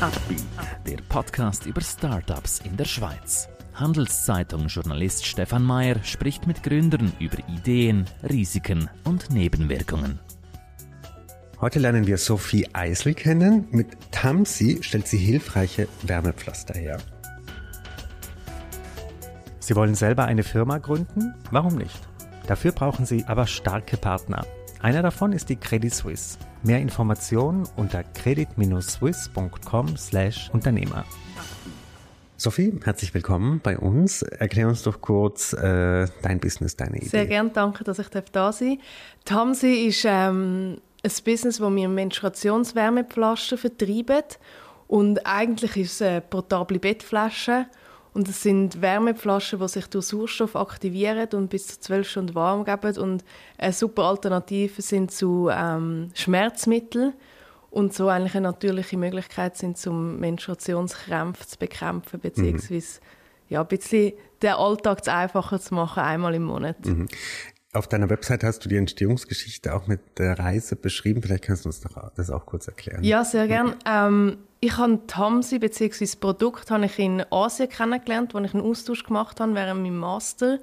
Upbeat, der Podcast über Startups in der Schweiz. Handelszeitung-Journalist Stefan Mayer spricht mit Gründern über Ideen, Risiken und Nebenwirkungen. Heute lernen wir Sophie Eisel kennen. Mit Tamsi stellt sie hilfreiche Wärmepflaster her. Sie wollen selber eine Firma gründen? Warum nicht? Dafür brauchen Sie aber starke Partner. Einer davon ist die Credit Suisse. Mehr Informationen unter credit-swiss.com/Unternehmer. Sophie, herzlich willkommen bei uns. Erklär uns doch kurz äh, dein Business, deine Idee. Sehr gerne, danke, dass ich da sein darf. Tamsi ist ähm, ein Business, wo wir Menstruationswärmepflaster vertreiben. Und eigentlich ist es eine portable Bettflasche und es sind Wärmeflaschen, die sich durch Sauerstoff aktivieren und bis zu zwölf Stunden warm geben. Und eine super Alternative sind zu ähm, Schmerzmitteln. Und so eigentlich eine natürliche Möglichkeit sind, um Menstruationskrämpfe zu bekämpfen, beziehungsweise mhm. ja, ein bisschen den Alltag einfacher zu machen, einmal im Monat. Mhm. Auf deiner Website hast du die Entstehungsgeschichte auch mit der Reise beschrieben. Vielleicht kannst du uns das auch kurz erklären. Ja, sehr gern. Ähm, ich habe Tamsi bzw. das Produkt habe ich in Asien kennengelernt, wo ich einen Austausch gemacht habe während meinem Master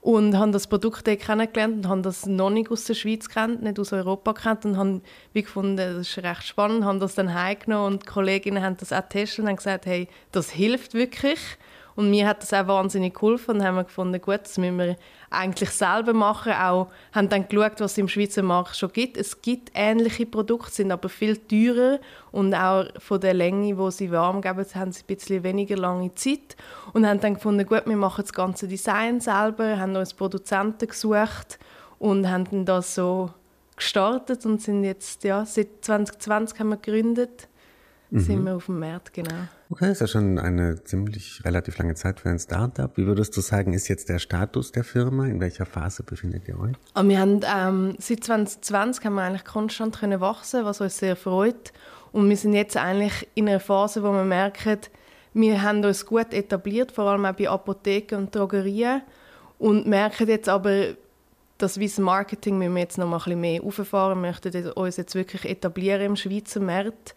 und habe das Produkt dort kennengelernt und habe das noch nicht aus der Schweiz kennt, nicht aus Europa kennt und habe wie gefunden, das ist recht spannend, habe das dann heimgenommen und die Kolleginnen haben das auch getestet und haben gesagt, hey, das hilft wirklich und mir hat das auch wahnsinnig geholfen und haben wir gefunden, gut, das müssen wir eigentlich selber machen. Auch haben dann geschaut, was es im Schweizer Markt schon gibt. Es gibt ähnliche Produkte, sind aber viel teurer und auch von der Länge, wo sie warm geben, haben sie ein bisschen weniger lange Zeit und haben dann gefunden, gut, wir machen das ganze Design selber, haben uns Produzenten gesucht und haben dann das so gestartet und sind jetzt, ja, seit 2020 haben wir gegründet mhm. sind wir auf dem Markt, genau. Okay, ist ja schon eine ziemlich relativ lange Zeit für ein Startup. Wie würdest du sagen, ist jetzt der Status der Firma? In welcher Phase befindet ihr euch? Und ah, wir haben, ähm, seit 2020 haben wir eigentlich konstant können wachsen, was uns sehr freut. Und wir sind jetzt eigentlich in einer Phase, wo wir merken, wir haben uns gut etabliert, vor allem auch bei Apotheken und Drogerien. Und merken jetzt aber, das Wissen Marketing müssen wir jetzt noch mal ein bisschen mehr auffahren. Wir möchten uns jetzt wirklich etablieren im Schweizer Markt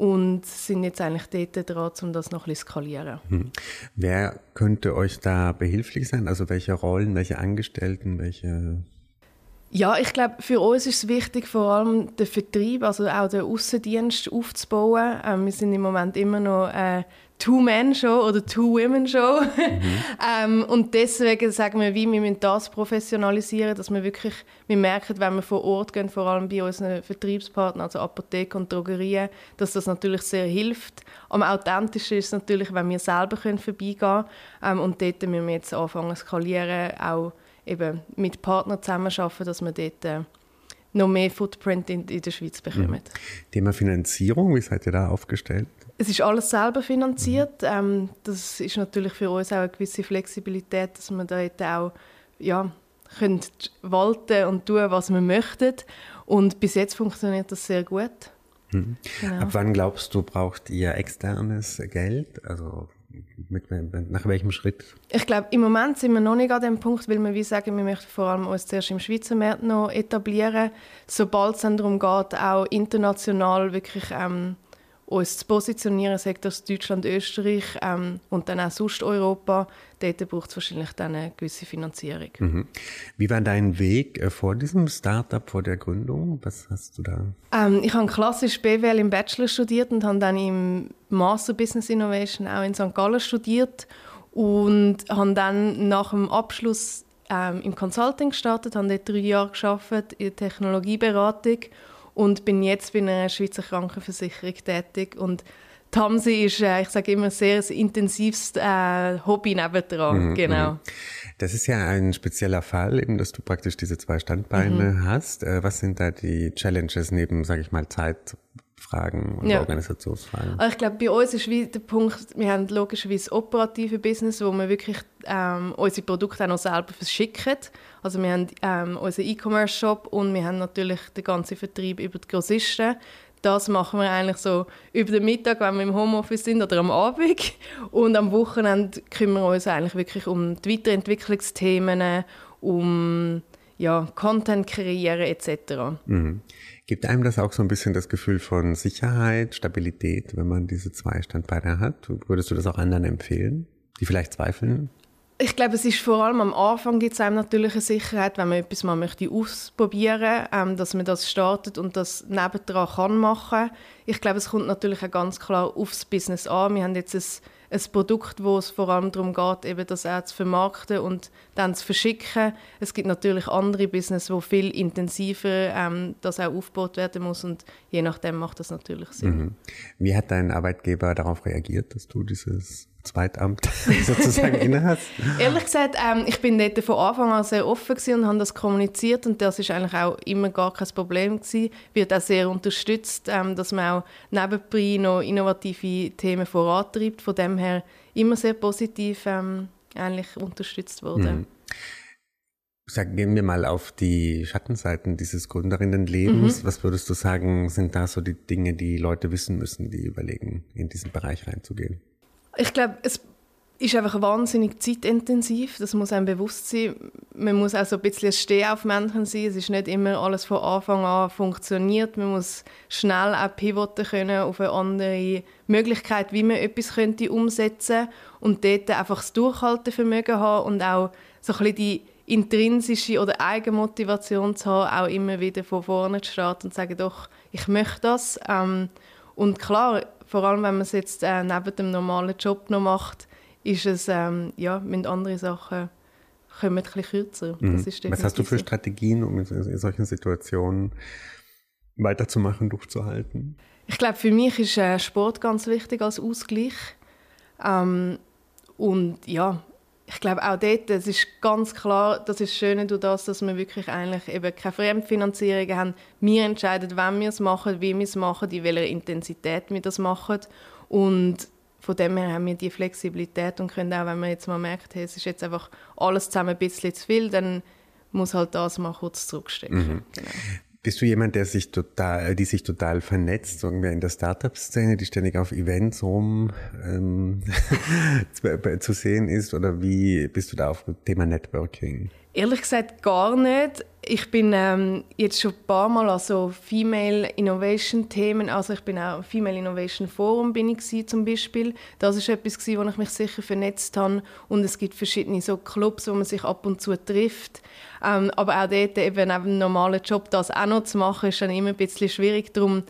und sind jetzt eigentlich dort dran, um das noch ein bisschen skalieren. Hm. Wer könnte euch da behilflich sein? Also welche Rollen, welche Angestellten, welche ja, ich glaube, für uns ist es wichtig, vor allem den Vertrieb, also auch den Außendienst aufzubauen. Ähm, wir sind im Moment immer noch äh, Two-Man-Show oder Two-Women-Show. Mhm. ähm, und deswegen sagen wir, wie wir müssen das professionalisieren, dass wir wirklich, wir merken, wenn wir vor Ort gehen, vor allem bei unseren Vertriebspartnern, also Apotheken und Drogerien, dass das natürlich sehr hilft. Am authentischsten ist es natürlich, wenn wir selber können vorbeigehen können. Ähm, und dort müssen wir jetzt anfangen zu skalieren, auch eben mit Partnern zusammenarbeiten, dass wir dort äh, noch mehr Footprint in, in der Schweiz bekommen. Mhm. Thema Finanzierung, wie seid ihr da aufgestellt? Es ist alles selber finanziert. Ähm, das ist natürlich für uns auch eine gewisse Flexibilität, dass wir da auch ja, können walten und tun, was wir möchten. Und bis jetzt funktioniert das sehr gut. Mhm. Genau. Ab wann glaubst du, braucht ihr externes Geld? Also mit, mit, nach welchem Schritt? Ich glaube, im Moment sind wir noch nicht an dem Punkt, weil wir wie sagen, wir möchten vor allem uns zuerst im Schweizer Markt noch etablieren. Sobald es dann darum geht, auch international wirklich ähm, uns zu positionieren, sagt das Deutschland, Österreich ähm, und dann auch sonst Europa, dort braucht es wahrscheinlich dann eine gewisse Finanzierung. Mhm. Wie war dein Weg äh, vor diesem Startup, vor der Gründung? Was hast du da? Ähm, ich habe klassisch BWL im Bachelor studiert und habe dann im Master Business Innovation auch in St. Gallen studiert und habe dann nach dem Abschluss ähm, im Consulting gestartet, habe dort drei Jahre gearbeitet in der Technologieberatung und bin jetzt bei einer Schweizer Krankenversicherung tätig und Tamsi ist, äh, ich sage immer, sehr ein intensives äh, Hobby nebendran, mhm, genau. Mhm. Das ist ja ein spezieller Fall, eben, dass du praktisch diese zwei Standbeine mhm. hast. Äh, was sind da die Challenges neben, sage ich mal, Zeit, Fragen und ja. Organisationsfragen. Also ich glaube, bei uns ist wie der Punkt, wir haben logischerweise das operative Business, wo wir wirklich ähm, unsere Produkte auch noch selber verschicken. Also wir haben ähm, unseren E-Commerce-Shop und wir haben natürlich den ganzen Vertrieb über die Grossisten. Das machen wir eigentlich so über den Mittag, wenn wir im Homeoffice sind oder am Abend. Und am Wochenende kümmern wir uns eigentlich wirklich um die Weiterentwicklungsthemen, um ja, Content kreieren etc. Mhm. Gibt einem das auch so ein bisschen das Gefühl von Sicherheit, Stabilität, wenn man diese zwei Standbeine hat? Würdest du das auch anderen empfehlen, die vielleicht zweifeln? Ich glaube, es ist vor allem am Anfang gibt es einem natürlich eine Sicherheit, wenn man etwas mal möchte ausprobieren, ähm, dass man das startet und das nebendran kann machen. Ich glaube, es kommt natürlich auch ganz klar aufs Business an. Wir haben jetzt ein ein Produkt, wo es vor allem darum geht, eben das auch zu vermarkten und dann zu verschicken. Es gibt natürlich andere Business, wo viel intensiver ähm, das auch aufgebaut werden muss und je nachdem macht das natürlich Sinn. Mhm. Wie hat dein Arbeitgeber darauf reagiert, dass du dieses Zweitamt sozusagen innehast? Ehrlich gesagt, ähm, ich bin dort von Anfang an sehr offen und habe das kommuniziert und das ist eigentlich auch immer gar kein Problem gewesen. Wird auch sehr unterstützt, ähm, dass man auch nebenbei noch innovative Themen vorantreibt. Von dem her immer sehr positiv ähm, eigentlich unterstützt wurde. Mhm. Sag, gehen wir mal auf die Schattenseiten dieses Gründerinnenlebens. Mhm. Was würdest du sagen, sind da so die Dinge, die Leute wissen müssen, die überlegen, in diesen Bereich reinzugehen? Ich glaube, es ist einfach wahnsinnig zeitintensiv. Das muss einem bewusst sein. Man muss auch so ein bisschen ein Stehaufmännchen sein. Es ist nicht immer alles von Anfang an funktioniert. Man muss schnell auch pivoten können auf eine andere Möglichkeit, wie man etwas könnte umsetzen und dort einfach das Durchhaltevermögen haben und auch so ein bisschen die intrinsische oder Eigenmotivation zu haben, auch immer wieder von vorne zu starten und zu sagen, doch, ich möchte das. Ähm, und klar, vor allem wenn man es jetzt äh, neben dem normalen Job noch macht, ist es, ähm, ja, mit anderen Sachen kommen ein bisschen kürzer. Mhm. Was hast du für Strategien, um in, in solchen Situationen weiterzumachen, durchzuhalten? Ich glaube, für mich ist äh, Sport ganz wichtig als Ausgleich. Ähm, und ja, ich glaube auch dort, es ist ganz klar, das ist schön durch das, dass wir wirklich eigentlich eben keine Fremdfinanzierung haben. Wir entscheiden, wann wir es machen, wie wir es machen, in welcher Intensität wir das machen. Und von dem her haben wir die Flexibilität und können auch, wenn man jetzt mal merkt, hey, es ist jetzt einfach alles zusammen ein bisschen zu viel, dann muss halt das mal kurz zurückstecken. Mhm. Genau. Bist du jemand, der sich total, die sich total vernetzt, sagen wir in der Startup-Szene, die ständig auf Events rum ähm, zu sehen ist? Oder wie bist du da auf das Thema Networking? Ehrlich gesagt gar nicht. Ich bin ähm, jetzt schon ein paar Mal an so Female Innovation Themen, also ich bin auch Female Innovation Forum bin ich zum Beispiel. Das ist etwas gewesen, wo ich mich sicher vernetzt habe und es gibt verschiedene so Clubs, wo man sich ab und zu trifft. Ähm, aber auch dort eben neben dem normalen Job das auch noch zu machen, ist dann immer ein bisschen schwierig. Darum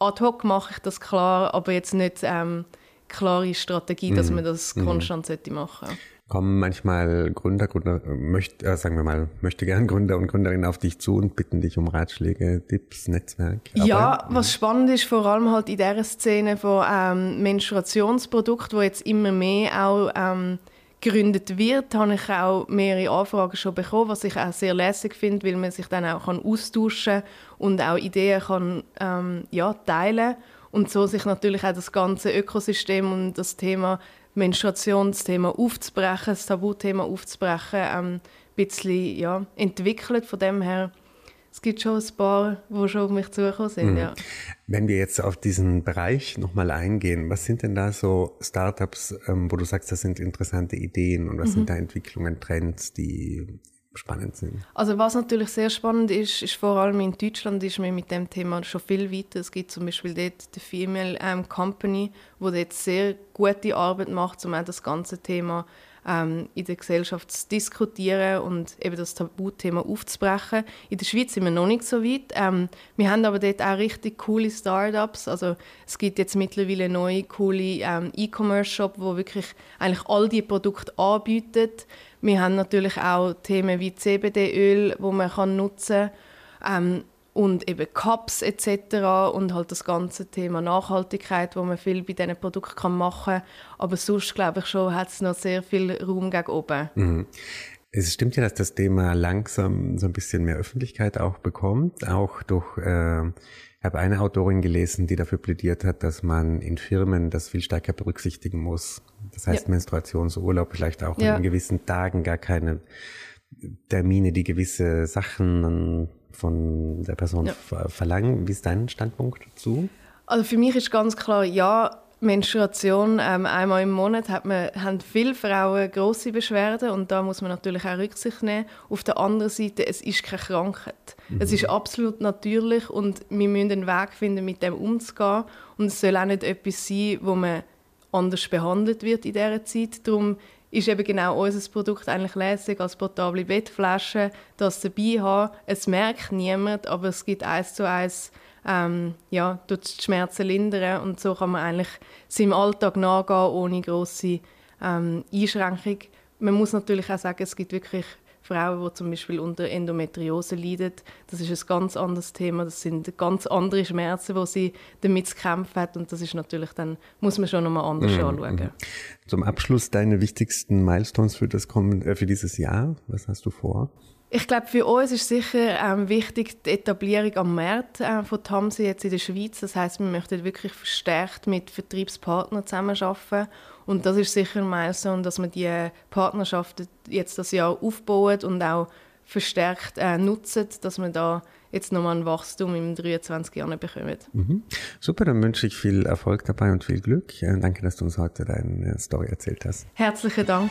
ad hoc mache ich das klar, aber jetzt nicht ähm, klare Strategie, dass mhm. man das mhm. konstant mm. machen sollte kommen manchmal Gründer, Gründer möcht, äh, sagen wir mal, möchte gern Gründer und Gründerinnen auf dich zu und bitten dich um Ratschläge, Tipps, Netzwerk. Ja, was spannend ist, vor allem halt in dieser Szene von ähm, Menstruationsprodukten, wo jetzt immer mehr auch ähm, gegründet wird, habe ich auch mehrere Anfragen schon bekommen, was ich auch sehr lässig finde, weil man sich dann auch kann austauschen und auch Ideen kann ähm, ja, teilen und so sich natürlich auch das ganze Ökosystem und das Thema Menstruationsthema aufzubrechen, das Tabuthema aufzubrechen, ähm, ein bisschen ja, entwickelt. Von dem her, es gibt schon ein paar, die schon auf mich zugekommen sind. Mhm. Ja. Wenn wir jetzt auf diesen Bereich nochmal eingehen, was sind denn da so Startups, ähm, wo du sagst, das sind interessante Ideen und was mhm. sind da Entwicklungen, Trends, die spannend sind. Also was natürlich sehr spannend ist, ist vor allem in Deutschland ist man mit dem Thema schon viel weiter. Es gibt zum Beispiel dort die Female ähm, Company, wo dort sehr gute Arbeit macht, um auch das ganze Thema ähm, in der Gesellschaft zu diskutieren und eben das Tabuthema aufzubrechen. In der Schweiz sind wir noch nicht so weit. Ähm, wir haben aber dort auch richtig coole Startups. Also es gibt jetzt mittlerweile neue coole ähm, E-Commerce-Shop, wo wirklich eigentlich all die Produkte anbietet. Wir haben natürlich auch Themen wie CBD-Öl, wo man kann nutzen kann. Ähm, und eben Cups etc. und halt das ganze Thema Nachhaltigkeit, wo man viel bei diesen Produkten machen kann. Aber sonst glaube ich schon, hat es noch sehr viel Raum gegen oben. Mhm. Es stimmt ja, dass das Thema langsam so ein bisschen mehr Öffentlichkeit auch bekommt, auch durch äh, habe eine Autorin gelesen, die dafür plädiert hat, dass man in Firmen das viel stärker berücksichtigen muss. Das heißt ja. Menstruationsurlaub, vielleicht auch ja. an gewissen Tagen gar keine Termine, die gewisse Sachen von der Person ja. verlangen. Wie ist dein Standpunkt dazu? Also für mich ist ganz klar, ja, Menstruation ähm, einmal im Monat hat man, haben viele Frauen grosse Beschwerden und da muss man natürlich auch Rücksicht nehmen. Auf der anderen Seite, es ist keine Krankheit. Mhm. Es ist absolut natürlich und wir müssen einen Weg finden, mit dem umzugehen. Und es soll auch nicht etwas sein, wo man anders behandelt wird in dieser Zeit. Darum ist eben genau unser Produkt eigentlich lässig als portable Bettflasche, das dabei haben. Es merkt niemand, aber es gibt eins zu eins ähm, ja, tut die Schmerzen lindern und so kann man eigentlich seinem Alltag nachgehen ohne große ähm, Einschränkung. Man muss natürlich auch sagen, es gibt wirklich Frauen, die zum Beispiel unter Endometriose leiden. Das ist ein ganz anderes Thema. Das sind ganz andere Schmerzen, die sie damit zu kämpfen hat. Und das ist natürlich dann, muss man schon nochmal anders mhm. anschauen. Mhm. Zum Abschluss deine wichtigsten Milestones für, das, äh, für dieses Jahr. Was hast du vor? Ich glaube, für uns ist sicher ähm, wichtig die Etablierung am Markt äh, von Tamsi jetzt in der Schweiz. Das heißt, wir möchten wirklich verstärkt mit Vertriebspartnern zusammenarbeiten. Und das ist sicher ein Milestone, dass wir die Partnerschaften jetzt das Jahr aufbauen und auch verstärkt äh, nutzen, dass wir da jetzt nochmal ein Wachstum in 23 Jahren bekommen. Mhm. Super, dann wünsche ich viel Erfolg dabei und viel Glück. Äh, danke, dass du uns heute deine Story erzählt hast. Herzlichen Dank.